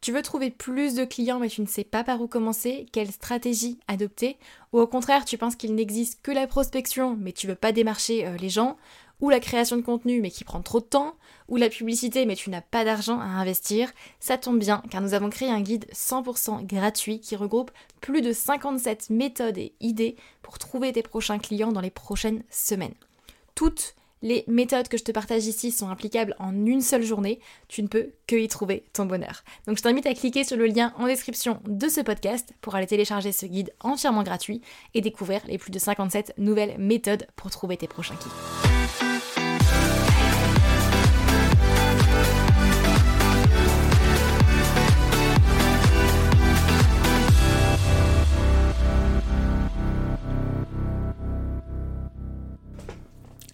Tu veux trouver plus de clients mais tu ne sais pas par où commencer, quelle stratégie adopter, ou au contraire tu penses qu'il n'existe que la prospection mais tu veux pas démarcher euh, les gens, ou la création de contenu mais qui prend trop de temps, ou la publicité mais tu n'as pas d'argent à investir, ça tombe bien car nous avons créé un guide 100% gratuit qui regroupe plus de 57 méthodes et idées pour trouver tes prochains clients dans les prochaines semaines. Toutes les méthodes que je te partage ici sont applicables en une seule journée. Tu ne peux que y trouver ton bonheur. Donc je t'invite à cliquer sur le lien en description de ce podcast pour aller télécharger ce guide entièrement gratuit et découvrir les plus de 57 nouvelles méthodes pour trouver tes prochains clients.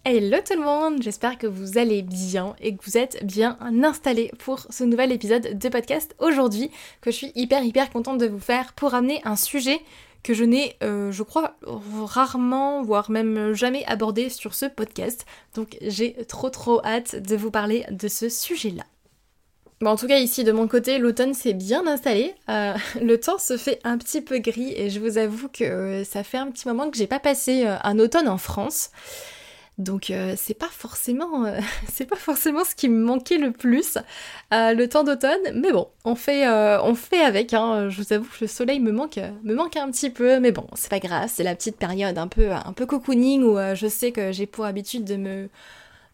Hello tout le monde, j'espère que vous allez bien et que vous êtes bien installés pour ce nouvel épisode de podcast aujourd'hui que je suis hyper hyper contente de vous faire pour amener un sujet que je n'ai, euh, je crois, rarement, voire même jamais abordé sur ce podcast. Donc j'ai trop trop hâte de vous parler de ce sujet-là. Bon, en tout cas, ici de mon côté, l'automne s'est bien installé. Euh, le temps se fait un petit peu gris et je vous avoue que euh, ça fait un petit moment que j'ai pas passé un automne en France. Donc euh, c'est pas forcément euh, c'est pas forcément ce qui me manquait le plus euh, le temps d'automne, mais bon, on fait on fait avec. Hein. Je vous avoue que le soleil me manque me manque un petit peu, mais bon, c'est pas grave. C'est la petite période un peu un peu cocooning où je sais que j'ai pour habitude de me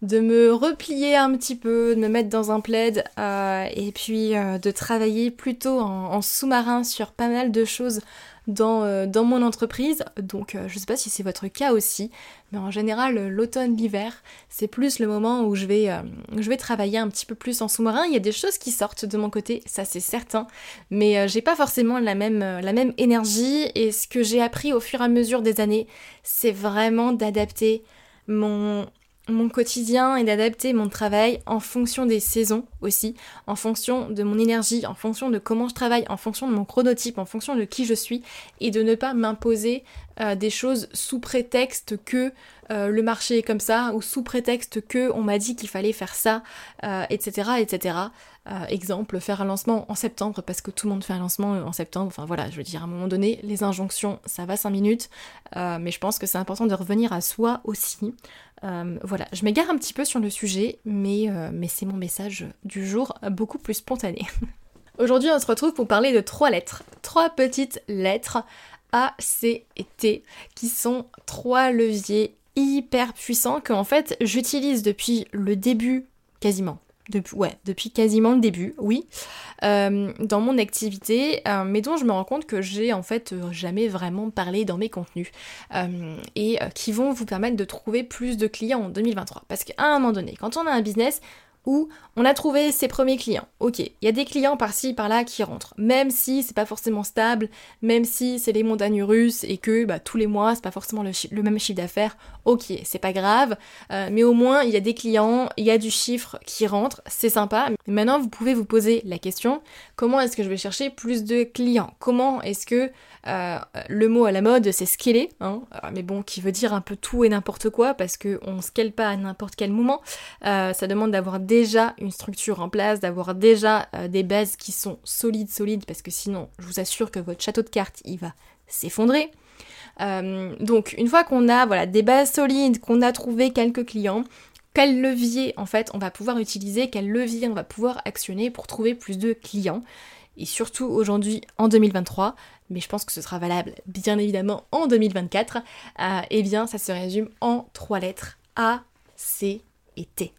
de me replier un petit peu, de me mettre dans un plaid et puis de travailler plutôt en sous-marin sur pas mal de choses dans, euh, dans mon entreprise. Donc euh, je sais pas si c'est votre cas aussi, mais en général l'automne, l'hiver, c'est plus le moment où je vais, euh, travailler un petit peu plus en sous-marin. Il y a des choses qui sortent de mon côté, ça c'est certain, mais j'ai pas forcément la même énergie et ce que j'ai appris au fur et à mesure des années, c'est vraiment d'adapter mon, mon quotidien et d'adapter mon travail en fonction des saisons aussi, en fonction de mon énergie, en fonction de comment je travaille, en fonction de mon chronotype, en fonction de qui je suis, et de ne pas m'imposer euh, des choses sous prétexte que euh, le marché est comme ça, ou sous prétexte que on m'a dit qu'il fallait faire ça, etc., euh, exemple, faire un lancement en septembre parce que tout le monde fait un lancement en septembre. Enfin voilà, je veux dire, à un moment donné, les injonctions, ça va 5 minutes, mais je pense que c'est important de revenir à soi aussi. Euh, voilà, je m'égare un petit peu sur le sujet, mais, euh, mais c'est mon message du jour, beaucoup plus spontané. Aujourd'hui, on se retrouve pour parler de trois lettres, trois petites lettres A, C et T, qui sont trois leviers hyper puissants que en fait j'utilise depuis le début quasiment depuis, quasiment le début, oui, euh, dans mon activité, euh, mais dont je me rends compte que j'ai en fait euh, jamais vraiment parlé dans mes contenus et qui vont vous permettre de trouver plus de clients en 2023. Parce qu'à un moment donné, quand on a un business, où on a trouvé ses premiers clients. Ok, il y a des clients par-ci, par-là qui rentrent, même si c'est pas forcément stable, même si c'est les montagnes russes et que bah, tous les mois c'est pas forcément le, même chiffre d'affaires. Ok, c'est pas grave, euh, mais au moins il y a des clients, il y a du chiffre qui rentre, c'est sympa. maintenant vous pouvez vous poser la question comment est-ce que je vais chercher plus de clients? Comment est-ce que euh, le mot à la mode, c'est scaler, hein, euh, mais bon, qui veut dire un peu tout et n'importe quoi, parce qu'on scale pas à n'importe quel moment. Euh, ça demande d'avoir déjà une structure en place, d'avoir déjà des bases qui sont solides, solides, parce que sinon, je vous assure que votre château de cartes, il va s'effondrer. donc, une fois qu'on a voilà, des bases solides, qu'on a trouvé quelques clients, quel levier en fait on va pouvoir utiliser, quel levier on va pouvoir actionner pour trouver plus de clients. Et surtout aujourd'hui en 2023, mais je pense que ce sera valable bien évidemment en 2024, euh, eh bien ça se résume en trois lettres A, C et T.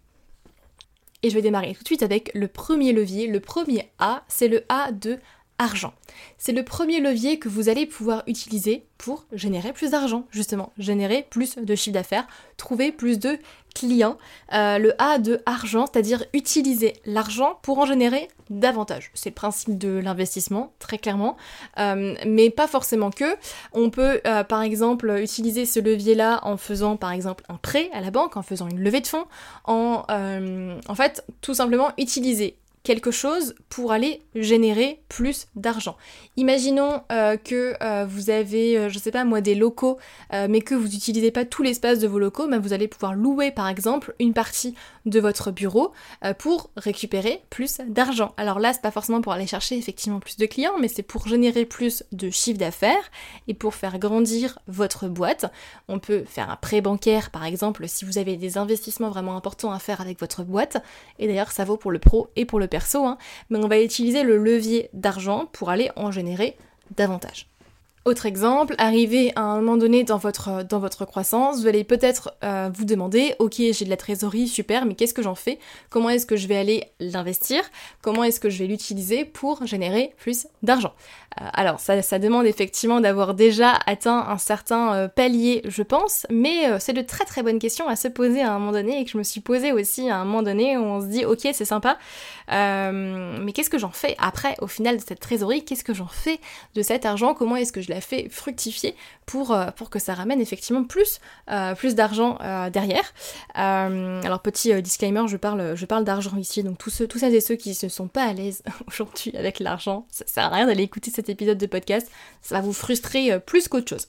Et je vais démarrer tout de suite avec le premier levier. Le premier A, c'est le A de argent. C'est le premier levier que vous allez pouvoir utiliser pour générer plus d'argent, justement, générer plus de chiffre d'affaires, trouver plus de clients. Euh, le A de argent, c'est-à-dire utiliser l'argent pour en générer davantage. C'est le principe de l'investissement, très clairement, euh, mais pas forcément que. On peut, euh, par exemple, utiliser ce levier-là en faisant, par exemple, un prêt à la banque, en faisant une levée de fonds, en fait, tout simplement utiliser quelque chose pour aller générer plus d'argent. Imaginons euh, que euh, vous avez, euh, je sais pas moi, des locaux, mais que vous n'utilisez pas tout l'espace de vos locaux, vous allez pouvoir louer par exemple une partie de votre bureau pour récupérer plus d'argent. Alors là, c'est pas forcément pour aller chercher effectivement plus de clients, mais c'est pour générer plus de chiffre d'affaires et pour faire grandir votre boîte. On peut faire un prêt bancaire par exemple si vous avez des investissements vraiment importants à faire avec votre boîte. Et d'ailleurs, ça vaut pour le pro et pour le perso, hein, mais on va utiliser le levier d'argent pour aller en générer davantage. Autre exemple, arrivé à un moment donné dans votre, dans votre croissance, vous allez peut-être euh, vous demander, ok j'ai de la trésorerie, super, mais qu'est-ce que j'en fais? Comment est-ce que je vais aller l'investir? Comment est-ce que je vais l'utiliser pour générer plus d'argent? Euh, alors, ça, demande effectivement d'avoir déjà atteint un certain euh, palier, je pense, mais c'est de très très bonnes questions à se poser à un moment donné et que je me suis posé aussi à un moment donné où on se dit, ok, c'est sympa, mais qu'est-ce que j'en fais après, au final, de cette trésorerie? Qu'est-ce que j'en fais de cet argent? Comment est-ce que je la fais fructifier pour, pour que ça ramène effectivement plus, plus d'argent derrière Alors, petit disclaimer, je parle, d'argent ici, donc tous, ceux, tous celles et ceux qui ne sont pas à l'aise aujourd'hui avec l'argent, ça sert à rien d'aller écouter cette épisode de podcast, ça va vous frustrer euh, plus qu'autre chose.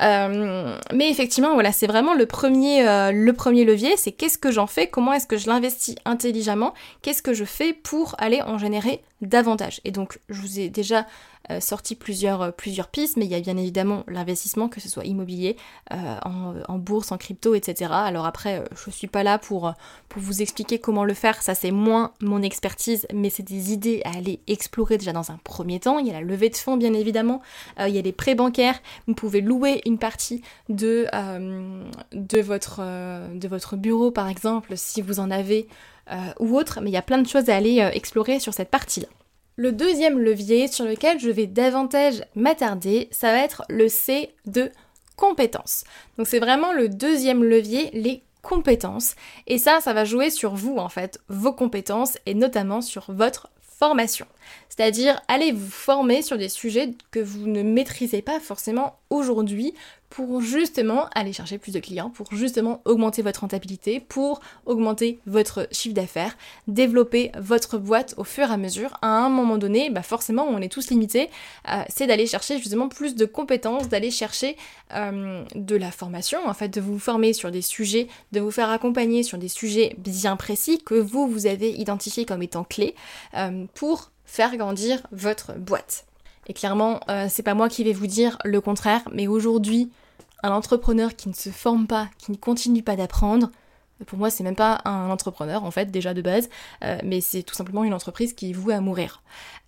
Euh, mais effectivement, voilà, c'est vraiment le premier, euh, le premier levier, c'est qu'est-ce que j'en fais, comment est-ce que je l'investis intelligemment, qu'est-ce que je fais pour aller en générer davantage. Et donc, je vous ai déjà euh, sorti plusieurs, euh, plusieurs pistes, mais il y a bien évidemment l'investissement, que ce soit immobilier, euh, en, bourse, en crypto, etc. Alors après, je suis pas là pour, vous expliquer comment le faire, ça c'est moins mon expertise, mais c'est des idées à aller explorer déjà dans un premier temps. Il y a la levée de fonds, bien évidemment, il y a les prêts bancaires, vous pouvez louer une partie de, de, votre, de votre bureau, par exemple, si vous en avez. ou autre, mais il y a plein de choses à aller explorer sur cette partie-là. Le deuxième levier sur lequel je vais davantage m'attarder, ça va être le C de compétences. Donc c'est vraiment le deuxième levier, les compétences. Et ça, ça va jouer sur vous en fait, vos compétences et notamment sur votre formation. C'est-à-dire allez vous former sur des sujets que vous ne maîtrisez pas forcément aujourd'hui pour justement aller chercher plus de clients, pour justement augmenter votre rentabilité, pour augmenter votre chiffre d'affaires, développer votre boîte au fur et à mesure. À un moment donné, bah forcément, on est tous limités, euh, c'est d'aller chercher justement plus de compétences, d'aller chercher euh, de la formation, en fait, de vous former sur des sujets, de vous faire accompagner sur des sujets bien précis que vous, vous avez identifiés comme étant clés euh, pour faire grandir votre boîte. Et clairement, c'est pas moi qui vais vous dire le contraire, mais aujourd'hui, un entrepreneur qui ne se forme pas, qui ne continue pas d'apprendre, pour moi, c'est même pas un entrepreneur en fait déjà de base, euh, mais c'est tout simplement une entreprise qui est vouée à mourir.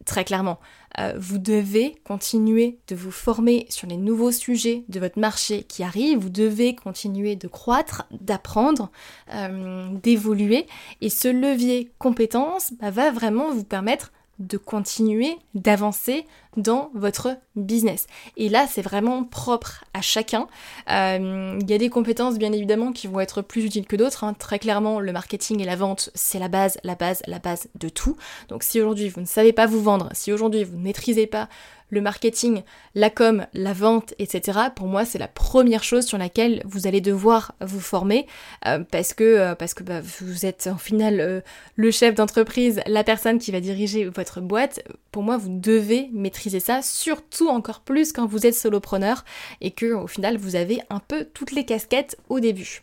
Très clairement, euh, vous devez continuer de vous former sur les nouveaux sujets de votre marché qui arrivent. Vous devez continuer de croître, d'apprendre, euh, d'évoluer, et ce levier compétence bah, va vraiment vous permettre de continuer d'avancer dans votre business. Et là, c'est vraiment propre à chacun. Euh, il y a des compétences, bien évidemment, qui vont être plus utiles que d'autres. Hein. Très clairement, le marketing et la vente, c'est la base, la base, la base de tout. Donc si aujourd'hui, vous ne savez pas vous vendre, si aujourd'hui, vous ne maîtrisez pas le marketing, la com, la vente, etc. Pour moi, c'est la première chose sur laquelle vous allez devoir vous former euh, parce que, euh, bah, vous êtes en final euh, le chef d'entreprise, la personne qui va diriger votre boîte. Pour moi, vous devez maîtriser ça, surtout encore plus quand vous êtes solopreneur et que au final, vous avez un peu toutes les casquettes au début.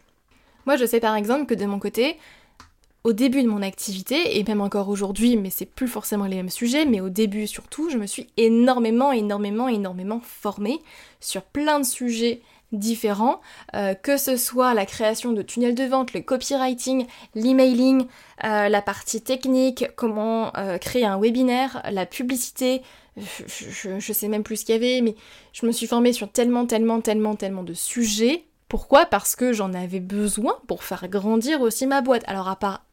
Moi, je sais par exemple que de mon côté, au début de mon activité, et même encore aujourd'hui, mais c'est plus forcément les mêmes sujets, mais au début surtout, je me suis énormément, énormément, énormément formée sur plein de sujets différents, euh, que ce soit la création de tunnels de vente, le copywriting, l'emailing, euh, la partie technique, comment euh, créer un webinaire, la publicité, je, je, sais même plus ce qu'il y avait, mais je me suis formée sur tellement, tellement, tellement, tellement de sujets. Pourquoi? Parce que j'en avais besoin pour faire grandir aussi ma boîte. Alors à part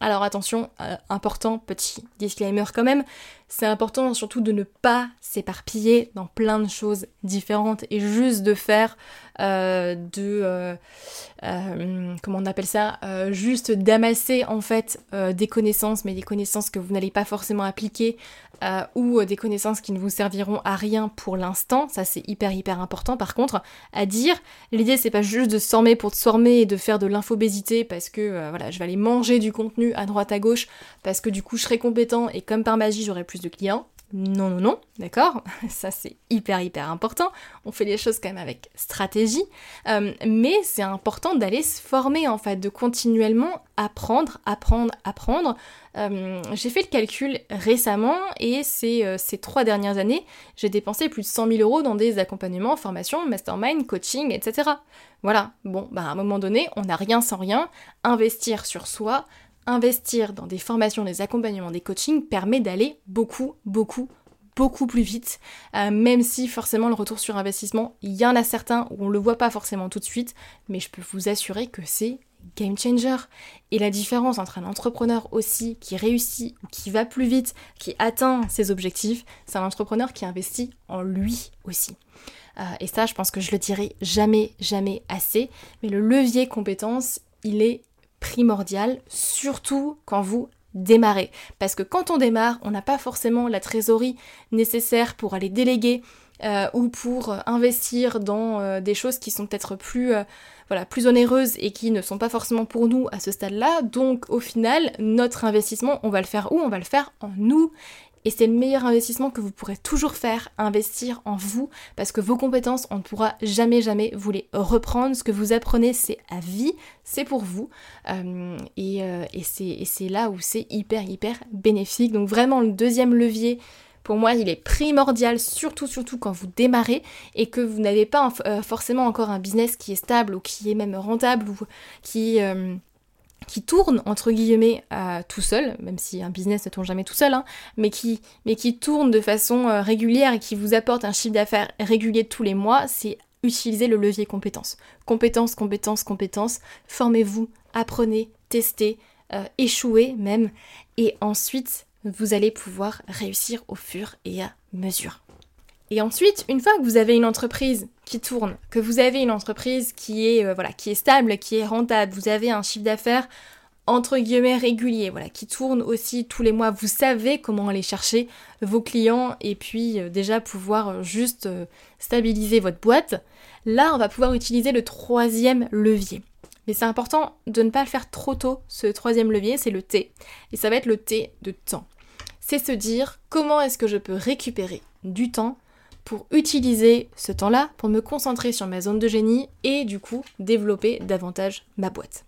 alors attention, euh, important, petit disclaimer quand même, c'est important surtout de ne pas s'éparpiller dans plein de choses différentes et juste de faire euh, de... Euh, comment on appelle ça Juste d'amasser en fait des connaissances, mais des connaissances que vous n'allez pas forcément appliquer ou des connaissances qui ne vous serviront à rien pour l'instant. Ça c'est hyper hyper important par contre à dire. L'idée c'est pas juste de s'ormer pour se former et de faire de l'infobésité parce que voilà, je vais aller manger du contenu à droite à gauche parce que du coup je serai compétent et comme par magie j'aurai de clients. Non, non, non, d'accord Ça c'est hyper, hyper important. On fait les choses quand même avec stratégie. Euh, mais c'est important d'aller se former en fait, de continuellement apprendre, apprendre, apprendre. Euh, j'ai fait le calcul récemment et ces, euh, ces trois dernières années, j'ai dépensé plus de 100 000 euros dans des accompagnements, formations, mastermind, coaching, etc. Voilà, bon, bah à un moment donné, on n'a rien sans rien. Investir sur soi, investir dans des formations, des accompagnements, des coachings permet d'aller beaucoup, beaucoup, beaucoup plus vite, euh, même si forcément le retour sur investissement, il y en a certains où on le voit pas forcément tout de suite, mais je peux vous assurer que c'est game changer. Et la différence entre un entrepreneur aussi qui réussit ou qui va plus vite, qui atteint ses objectifs, c'est un entrepreneur qui investit en lui aussi. Euh, et ça, je pense que je le dirai jamais, jamais assez. Mais le levier compétence, il est primordial, surtout quand vous démarrez. Parce que quand on démarre, on n'a pas forcément la trésorerie nécessaire pour aller déléguer euh, ou pour investir dans euh, des choses qui sont peut-être plus, euh, voilà, plus onéreuses et qui ne sont pas forcément pour nous à ce stade-là. Donc au final, notre investissement, on va le faire où? On va le faire en nous. Et c'est le meilleur investissement que vous pourrez toujours faire, investir en vous, parce que vos compétences, on ne pourra jamais, jamais vous les reprendre. Ce que vous apprenez, c'est à vie, c'est pour vous. Euh, euh, et, c'est là où c'est hyper, hyper bénéfique. Donc vraiment, le deuxième levier, pour moi, il est primordial, surtout, surtout quand vous démarrez et que vous n'avez pas euh, forcément encore un business qui est stable ou qui est même rentable ou qui qui tourne entre guillemets euh, tout seul, même si un business ne tourne jamais tout seul, hein, mais, qui, mais tourne de façon euh, régulière et qui vous apporte un chiffre d'affaires régulier tous les mois, c'est utiliser le levier compétences. Compétences, compétences, compétences. Formez-vous, apprenez, testez, euh, échouez même, et ensuite vous allez pouvoir réussir au fur et à mesure. Et ensuite, une fois que vous avez une entreprise qui tourne, que vous avez une entreprise qui est euh, voilà, qui est stable, qui est rentable, vous avez un chiffre d'affaires entre guillemets régulier, voilà, qui tourne aussi tous les mois, vous savez comment aller chercher vos clients et puis euh, déjà pouvoir euh, juste stabiliser votre boîte. Là, on va pouvoir utiliser le troisième levier. Mais c'est important de ne pas le faire trop tôt, ce troisième levier, c'est le T. Et ça va être le T de temps. C'est se dire comment est-ce que je peux récupérer du temps pour utiliser ce temps-là pour me concentrer sur ma zone de génie et du coup développer davantage ma boîte.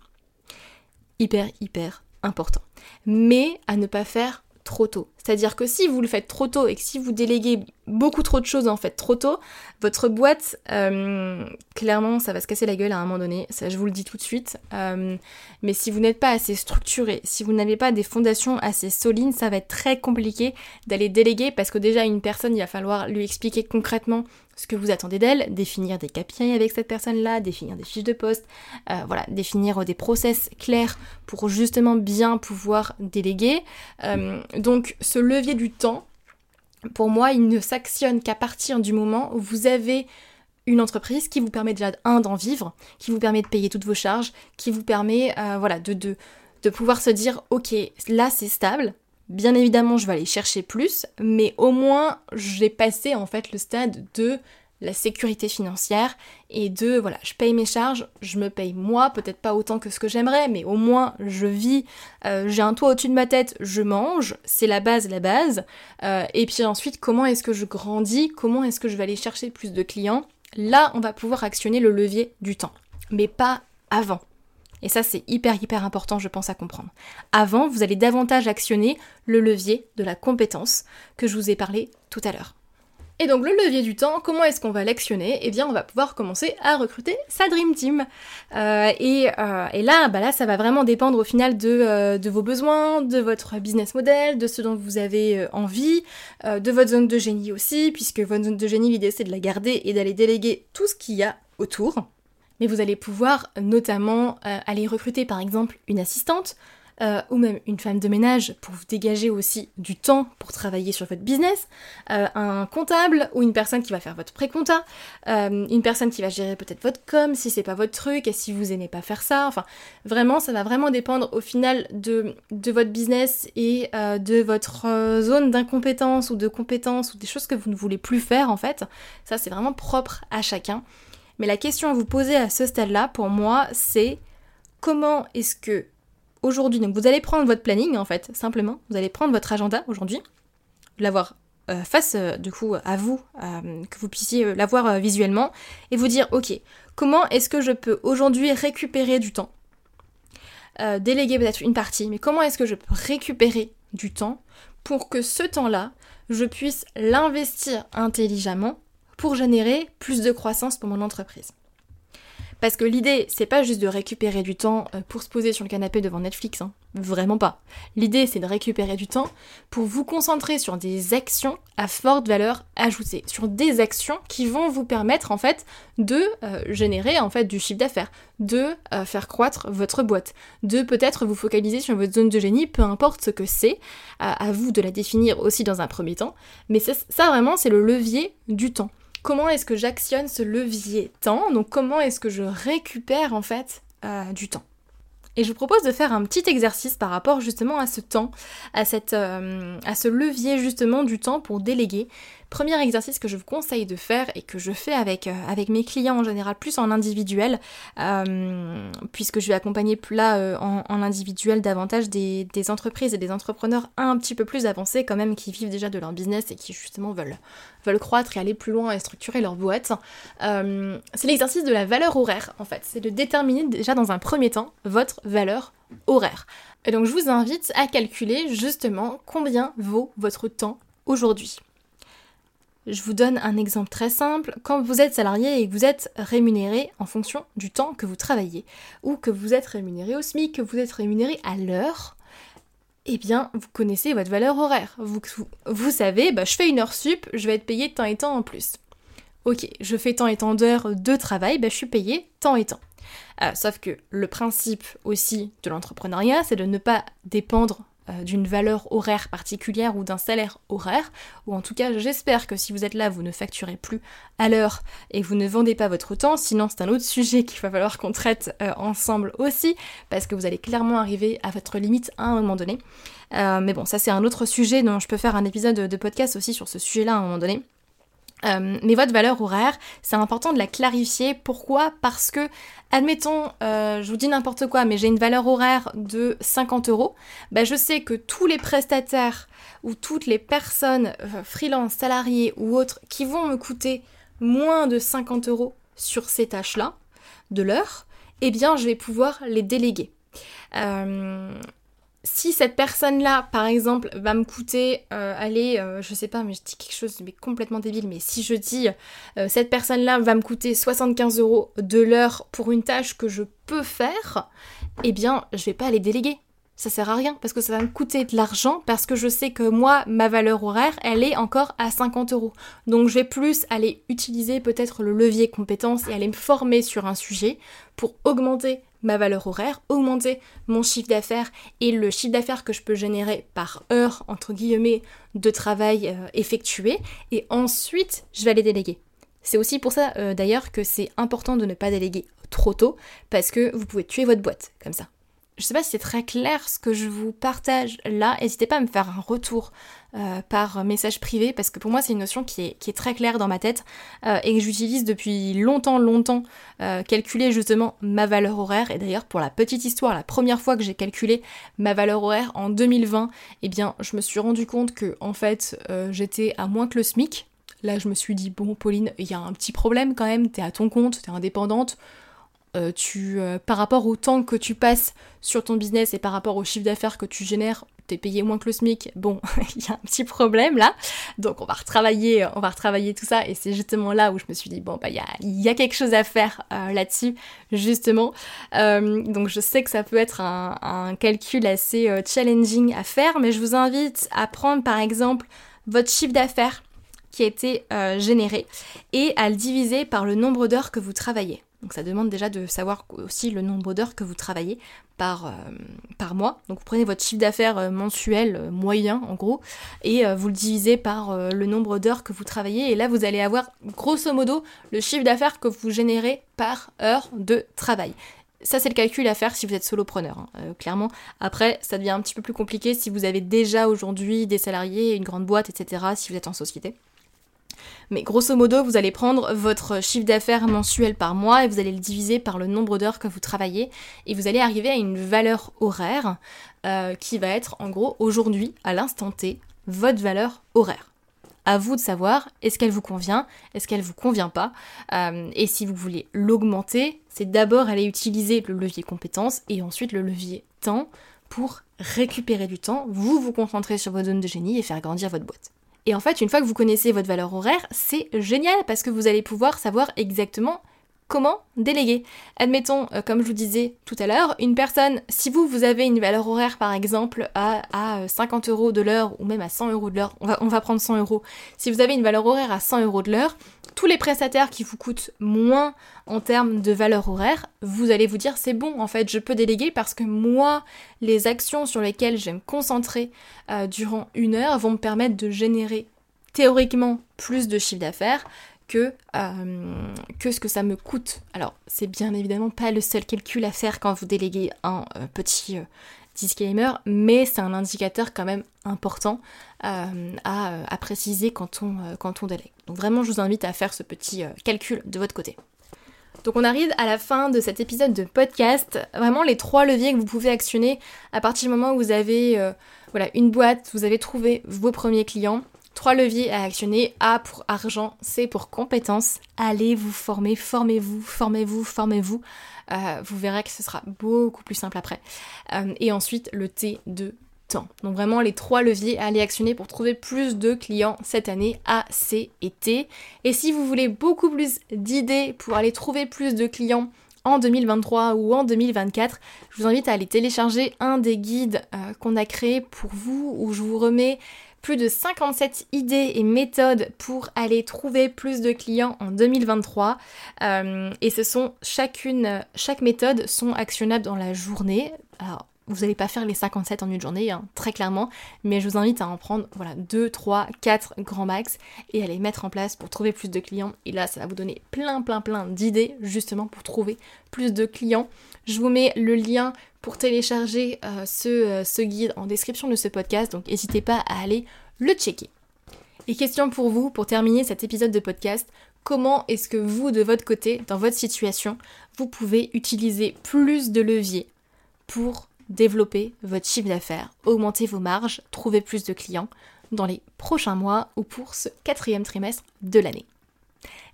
Hyper, hyper important. Mais à ne pas faire trop tôt. C'est-à-dire que si vous le faites trop tôt et que si vous déléguez beaucoup trop de choses en fait trop tôt, votre boîte, euh, clairement, ça va se casser la gueule à un moment donné. Ça, je vous le dis tout de suite. Euh, mais si vous n'êtes pas assez structuré, si vous n'avez pas des fondations assez solides, ça va être très compliqué d'aller déléguer parce que déjà une personne, il va falloir lui expliquer concrètement ce que vous attendez d'elle, définir des KPI avec cette personne-là, définir des fiches de poste, euh, voilà, définir des process clairs pour justement bien pouvoir déléguer. donc ce levier du temps, pour moi, il ne s'actionne qu'à partir du moment où vous avez une entreprise qui vous permet déjà, un, d'en vivre, qui vous permet de payer toutes vos charges, qui vous permet, euh, voilà, de pouvoir se dire, ok, là c'est stable, Bien évidemment, je vais aller chercher plus, mais au moins, j'ai passé en fait le stade de la sécurité financière et de voilà, je paye mes charges, je me paye moi, peut-être pas autant que ce que j'aimerais, mais au moins je vis, euh, j'ai un toit au-dessus de ma tête, je mange, c'est la base, la base. Euh, et puis ensuite, comment est-ce que je grandis, comment est-ce que je vais aller chercher plus de clients? Là, on va pouvoir actionner le levier du temps, mais pas avant. Et ça, c'est hyper, hyper important, je pense, à comprendre. Avant, vous allez davantage actionner le levier de la compétence que je vous ai parlé tout à l'heure. Et donc le levier du temps, comment est-ce qu'on va l'actionner? Eh bien on va pouvoir commencer à recruter sa Dream Team. Euh, et, euh, et, là, bah ça va vraiment dépendre au final euh, de, vos besoins, de votre business model, de ce dont vous avez envie, de votre zone de génie aussi, puisque votre zone de génie, l'idée c'est de la garder et d'aller déléguer tout ce qu'il y a autour. Mais vous allez pouvoir notamment aller recruter par exemple une assistante, euh, ou même une femme de ménage pour vous dégager aussi du temps pour travailler sur votre business, euh, un comptable ou une personne qui va faire votre pré-compta, euh, une personne qui va gérer peut-être votre com si c'est pas votre truc et si vous aimez pas faire ça. Enfin, vraiment, ça va vraiment dépendre au final de votre business et de votre zone d'incompétence ou de compétence ou des choses que vous ne voulez plus faire en fait. Ça, c'est vraiment propre à chacun. Mais la question à vous poser à ce stade-là, pour moi, c'est comment est-ce que aujourd'hui, donc vous allez prendre votre planning en fait, simplement, vous allez prendre votre agenda aujourd'hui, l'avoir euh, face euh, du coup à vous, euh, que vous puissiez l'avoir visuellement, et vous dire ok, comment est-ce que je peux aujourd'hui récupérer du temps Déléguer peut-être une partie, mais comment est-ce que je peux récupérer du temps pour que ce temps-là, je puisse l'investir intelligemment pour générer plus de croissance pour mon entreprise parce que l'idée, c'est pas juste de récupérer du temps euh, pour se poser sur le canapé devant Netflix, hein. vraiment pas. L'idée, c'est de récupérer du temps pour vous concentrer sur des actions à forte valeur ajoutée, sur des actions qui vont vous permettre en fait de euh, générer en fait du chiffre d'affaires, de euh, faire croître votre boîte, de peut-être vous focaliser sur votre zone de génie, peu importe ce que c'est, à vous de la définir aussi dans un premier temps, mais ça vraiment c'est le levier du temps comment est-ce que j'actionne ce levier temps, donc comment est-ce que je récupère en fait euh, du temps? Et je vous propose de faire un petit exercice par rapport justement à ce temps, à, cette, euh, à ce levier justement du temps pour déléguer. Premier exercice que je vous conseille de faire et que je fais avec, euh, mes clients en général, plus en individuel, euh, puisque je vais accompagner là euh, en, individuel davantage des, entreprises et des entrepreneurs un petit peu plus avancés quand même, qui vivent déjà de leur business et qui justement veulent, veulent croître et aller plus loin et structurer leur boîte. c'est l'exercice de la valeur horaire en fait, c'est de déterminer déjà dans un premier temps votre valeur horaire. Et donc je vous invite à calculer justement combien vaut votre temps aujourd'hui. Je vous donne un exemple très simple. Quand vous êtes salarié et que vous êtes rémunéré en fonction du temps que vous travaillez, ou que vous êtes rémunéré au SMIC, que vous êtes rémunéré à l'heure, eh bien, vous connaissez votre valeur horaire. Vous, savez, bah, je fais une heure sup, je vais être payé tant et tant en plus. Ok, je fais tant et tant d'heures de travail, bah, je suis payé tant et tant. Euh, sauf que le principe aussi de l'entrepreneuriat, c'est de ne pas dépendre d'une valeur horaire particulière ou d'un salaire horaire, ou en tout cas j'espère que si vous êtes là, vous ne facturez plus à l'heure et vous ne vendez pas votre temps, sinon c'est un autre sujet qu'il va falloir qu'on traite euh, ensemble aussi, parce que vous allez clairement arriver à votre limite à un moment donné. Euh, mais bon, ça c'est un autre sujet dont je peux faire un épisode de podcast aussi sur ce sujet-là à un moment donné. Euh, mais votre valeur horaire, c'est important de la clarifier. Pourquoi? Parce que, admettons, euh, je vous dis n'importe quoi, mais j'ai une valeur horaire de 50 euros. Bah, je sais que tous les prestataires ou toutes les personnes euh, freelance, salariés ou autres qui vont me coûter moins de 50 euros sur ces tâches-là, de l'heure, eh bien, je vais pouvoir les déléguer si cette personne-là, par exemple, va me coûter, euh, allez, euh, je sais pas, mais je dis quelque chose mais complètement débile, mais si je dis, euh, cette personne-là va me coûter 75 euros de l'heure pour une tâche que je peux faire, eh bien, je vais pas les déléguer. Ça sert à rien parce que ça va me coûter de l'argent parce que je sais que moi, ma valeur horaire, elle est encore à 50 euros. Donc je vais plus aller utiliser peut-être le levier compétence et aller me former sur un sujet pour augmenter ma valeur horaire, augmenter mon chiffre d'affaires et le chiffre d'affaires que je peux générer par heure, entre guillemets, de travail euh, effectué, et ensuite je vais les déléguer. C'est aussi pour ça euh, d'ailleurs que c'est important de ne pas déléguer trop tôt, parce que vous pouvez tuer votre boîte comme ça. Je sais pas si c'est très clair ce que je vous partage là. N'hésitez pas à me faire un retour euh, par message privé parce que pour moi c'est une notion qui est, très claire dans ma tête euh, et que j'utilise depuis longtemps, longtemps. Euh, calculer justement ma valeur horaire. Et d'ailleurs pour la petite histoire, la première fois que j'ai calculé ma valeur horaire en 2020, eh bien je me suis rendu compte que en fait j'étais à moins que le SMIC. Là je me suis dit bon Pauline, il y a un petit problème quand même, t'es à ton compte, t'es indépendante euh, tu, euh, par rapport au temps que tu passes sur ton business et par rapport au chiffre d'affaires que tu génères, t'es payé moins que le SMIC, bon, il y a un petit problème là. Donc on va retravailler, on va retravailler tout ça et c'est justement là où je me suis dit, bon, bah il y a, quelque chose à faire euh, là-dessus, justement. donc je sais que ça peut être un, un calcul assez challenging à faire, mais je vous invite à prendre par exemple votre chiffre d'affaires qui a été généré et à le diviser par le nombre d'heures que vous travaillez. Donc ça demande déjà de savoir aussi le nombre d'heures que vous travaillez par, euh, mois. Donc vous prenez votre chiffre d'affaires euh, mensuel euh, moyen en gros et vous le divisez par le nombre d'heures que vous travaillez et là vous allez avoir grosso modo le chiffre d'affaires que vous générez par heure de travail. Ça, c'est le calcul à faire si vous êtes solopreneur, hein, clairement. Après, ça devient un petit peu plus compliqué si vous avez déjà aujourd'hui des salariés, une grande boîte, etc., si vous êtes en société. Mais grosso modo, vous allez prendre votre chiffre d'affaires mensuel par mois et vous allez le diviser par le nombre d'heures que vous travaillez et vous allez arriver à une valeur horaire euh, qui va être en gros aujourd'hui, à l'instant T, votre valeur horaire. À vous de savoir est-ce qu'elle vous convient, est-ce qu'elle vous convient pas. Euh, et si vous voulez l'augmenter, c'est d'abord aller utiliser le levier compétences et ensuite le levier temps pour récupérer du temps, vous vous concentrer sur votre zone de génie et faire grandir votre boîte. Et en fait, une fois que vous connaissez votre valeur horaire, c'est génial parce que vous allez pouvoir savoir exactement comment déléguer. Admettons, euh, comme je vous disais tout à l'heure, une personne, si vous, vous avez une valeur horaire par exemple à, à 50 euros de l'heure ou même à 100 euros de l'heure, on va, on va prendre 100 euros, si vous avez une valeur horaire à 100 euros de l'heure, tous les prestataires qui vous coûtent moins en termes de valeur horaire, vous allez vous dire c'est bon, en fait, je peux déléguer parce que moi, les actions sur lesquelles je vais me concentrer euh, durant une heure vont me permettre de générer théoriquement plus de chiffre d'affaires que, euh, que ce que ça me coûte. Alors, c'est bien évidemment pas le seul calcul à faire quand vous déléguez un euh, petit disclaimer, mais c'est un indicateur quand même important euh, à, préciser quand on, euh, quand on délègue. Donc vraiment, je vous invite à faire ce petit euh, calcul de votre côté. Donc on arrive à la fin de cet épisode de podcast. Vraiment les trois leviers que vous pouvez actionner à partir du moment où vous avez voilà, une boîte, vous avez trouvé vos premiers clients. Trois leviers à actionner. A pour argent, C pour compétences. Allez vous former, formez-vous, formez-vous, formez-vous. Euh, vous verrez que ce sera beaucoup plus simple après. Euh, et ensuite, le T de temps. Donc vraiment les trois leviers à aller actionner pour trouver plus de clients cette année A, C et T. Et si vous voulez beaucoup plus d'idées pour aller trouver plus de clients en 2023 ou en 2024, je vous invite à aller télécharger un des guides euh, qu'on a créé pour vous où je vous remets plus de 57 idées et méthodes pour aller trouver plus de clients en 2023. Euh, et ce sont chacune, chaque méthode sont actionnables dans la journée. Alors, vous n'allez pas faire les 57 en une journée, hein, très clairement, mais je vous invite à en prendre voilà, 2, 3, 4 grands max et à les mettre en place pour trouver plus de clients. Et là, ça va vous donner plein, plein, plein d'idées justement pour trouver plus de clients. Je vous mets le lien pour télécharger euh, euh, ce guide en description de ce podcast, donc n'hésitez pas à aller le checker. Et question pour vous, pour terminer cet épisode de podcast, comment est-ce que vous, de votre côté, dans votre situation, vous pouvez utiliser plus de leviers pour développer votre chiffre d'affaires, augmenter vos marges, trouver plus de clients dans les prochains mois ou pour ce quatrième trimestre de l'année?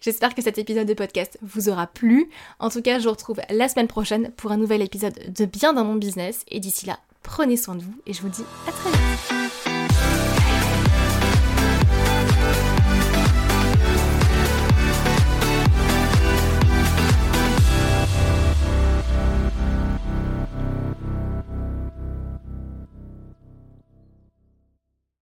J'espère que cet épisode de podcast vous aura plu. En tout cas, je vous retrouve la semaine prochaine pour un nouvel épisode de Bien dans mon business. Et d'ici là, prenez soin de vous et je vous dis à très vite.